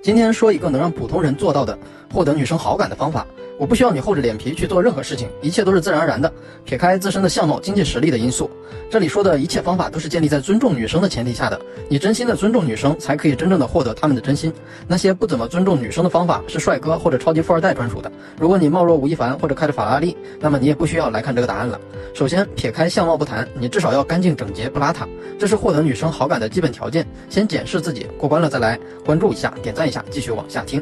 今天说一个能让普通人做到的获得女生好感的方法。我不需要你厚着脸皮去做任何事情，一切都是自然而然的。撇开自身的相貌、经济实力的因素，这里说的一切方法都是建立在尊重女生的前提下的。你真心的尊重女生，才可以真正的获得她们的真心。那些不怎么尊重女生的方法，是帅哥或者超级富二代专属的。如果你貌若吴亦凡或者开着法拉利，那么你也不需要来看这个答案了。首先，撇开相貌不谈，你至少要干净整洁不邋遢，这是获得女生好感的基本条件。先检视自己，过关了再来关注一下，点赞一下，继续往下听。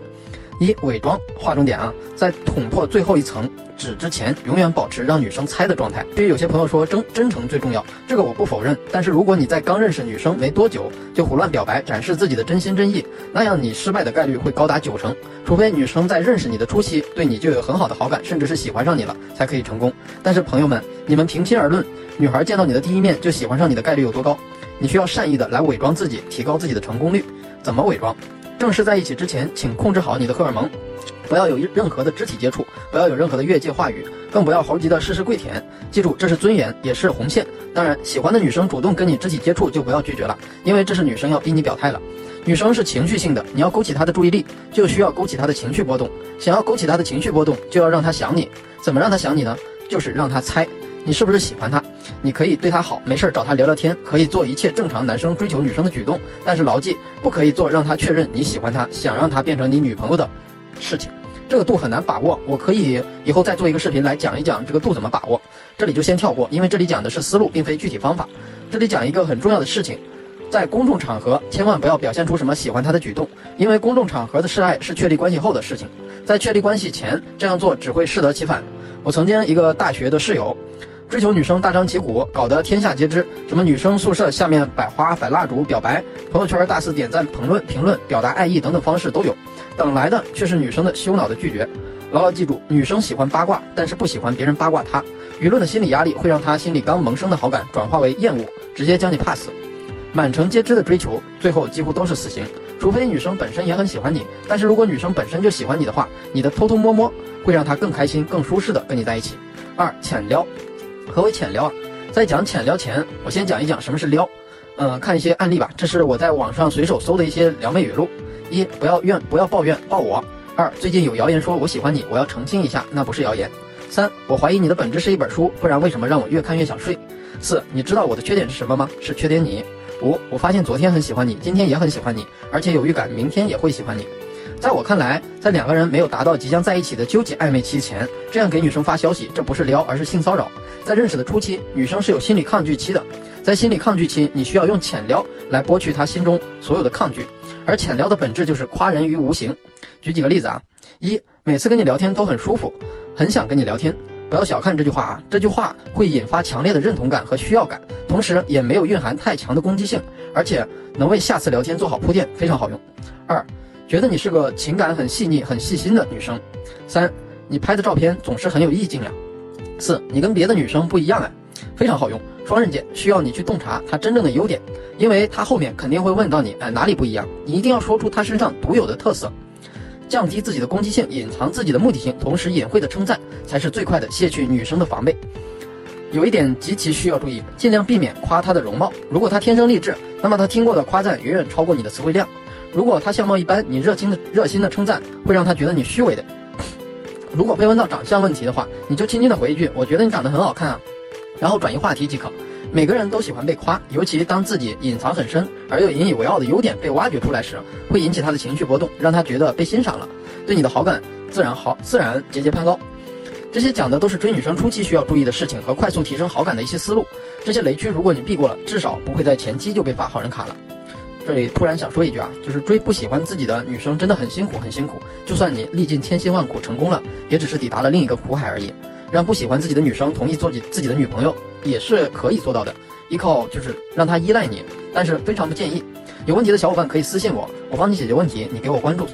一伪装，划重点啊，在捅破最后一层纸之前，永远保持让女生猜的状态。对于有些朋友说真真诚最重要，这个我不否认。但是如果你在刚认识女生没多久就胡乱表白，展示自己的真心真意，那样你失败的概率会高达九成。除非女生在认识你的初期对你就有很好的好感，甚至是喜欢上你了，才可以成功。但是朋友们，你们平心而论，女孩见到你的第一面就喜欢上你的概率有多高？你需要善意的来伪装自己，提高自己的成功率。怎么伪装？正式在一起之前，请控制好你的荷尔蒙，不要有任何的肢体接触，不要有任何的越界话语，更不要猴急的事事跪舔。记住，这是尊严，也是红线。当然，喜欢的女生主动跟你肢体接触就不要拒绝了，因为这是女生要逼你表态了。女生是情绪性的，你要勾起她的注意力，就需要勾起她的情绪波动。想要勾起她的情绪波动，就要让她想你。怎么让她想你呢？就是让她猜。你是不是喜欢他？你可以对他好，没事找他聊聊天，可以做一切正常男生追求女生的举动，但是牢记，不可以做让他确认你喜欢他，想让他变成你女朋友的事情。这个度很难把握，我可以以后再做一个视频来讲一讲这个度怎么把握。这里就先跳过，因为这里讲的是思路，并非具体方法。这里讲一个很重要的事情，在公众场合千万不要表现出什么喜欢他的举动，因为公众场合的示爱是确立关系后的事情，在确立关系前这样做只会适得其反。我曾经一个大学的室友。追求女生大张旗鼓，搞得天下皆知。什么女生宿舍下面摆花、摆蜡烛表白，朋友圈大肆点赞、评论、评论表达爱意等等方式都有。等来的却是女生的羞恼的拒绝。牢牢记住，女生喜欢八卦，但是不喜欢别人八卦她。舆论的心理压力会让她心里刚萌生的好感转化为厌恶，直接将你 pass。满城皆知的追求，最后几乎都是死刑。除非女生本身也很喜欢你，但是如果女生本身就喜欢你的话，你的偷偷摸摸会让她更开心、更舒适的跟你在一起。二浅撩。何为浅撩啊？在讲浅撩前，我先讲一讲什么是撩。嗯，看一些案例吧。这是我在网上随手搜的一些撩妹语录。一，不要怨，不要抱怨，抱我。二，最近有谣言说我喜欢你，我要澄清一下，那不是谣言。三，我怀疑你的本质是一本书，不然为什么让我越看越想睡？四，你知道我的缺点是什么吗？是缺点你。五，我发现昨天很喜欢你，今天也很喜欢你，而且有预感明天也会喜欢你。在我看来，在两个人没有达到即将在一起的纠结暧昧期前，这样给女生发消息，这不是撩，而是性骚扰。在认识的初期，女生是有心理抗拒期的，在心理抗拒期，你需要用浅撩来剥去她心中所有的抗拒，而浅撩的本质就是夸人于无形。举几个例子啊，一，每次跟你聊天都很舒服，很想跟你聊天，不要小看这句话啊，这句话会引发强烈的认同感和需要感，同时也没有蕴含太强的攻击性，而且能为下次聊天做好铺垫，非常好用。二。觉得你是个情感很细腻、很细心的女生。三，你拍的照片总是很有意境呀。四，你跟别的女生不一样哎，非常好用，双刃剑，需要你去洞察她真正的优点，因为她后面肯定会问到你，哎，哪里不一样？你一定要说出她身上独有的特色，降低自己的攻击性，隐藏自己的目的性，同时隐晦的称赞，才是最快的卸去女生的防备。有一点极其需要注意，尽量避免夸她的容貌。如果她天生丽质，那么她听过的夸赞远远超过你的词汇量。如果他相貌一般，你热心的热心的称赞会让他觉得你虚伪的。如果被问到长相问题的话，你就轻轻的回一句：“我觉得你长得很好看啊。”然后转移话题即可。每个人都喜欢被夸，尤其当自己隐藏很深而又引以为傲的优点被挖掘出来时，会引起他的情绪波动，让他觉得被欣赏了，对你的好感自然好自然节节攀高。这些讲的都是追女生初期需要注意的事情和快速提升好感的一些思路。这些雷区如果你避过了，至少不会在前期就被发好人卡了。这里突然想说一句啊，就是追不喜欢自己的女生真的很辛苦，很辛苦。就算你历尽千辛万苦成功了，也只是抵达了另一个苦海而已。让不喜欢自己的女生同意做你自己的女朋友，也是可以做到的。依靠就是让她依赖你，但是非常不建议。有问题的小伙伴可以私信我，我帮你解决问题，你给我关注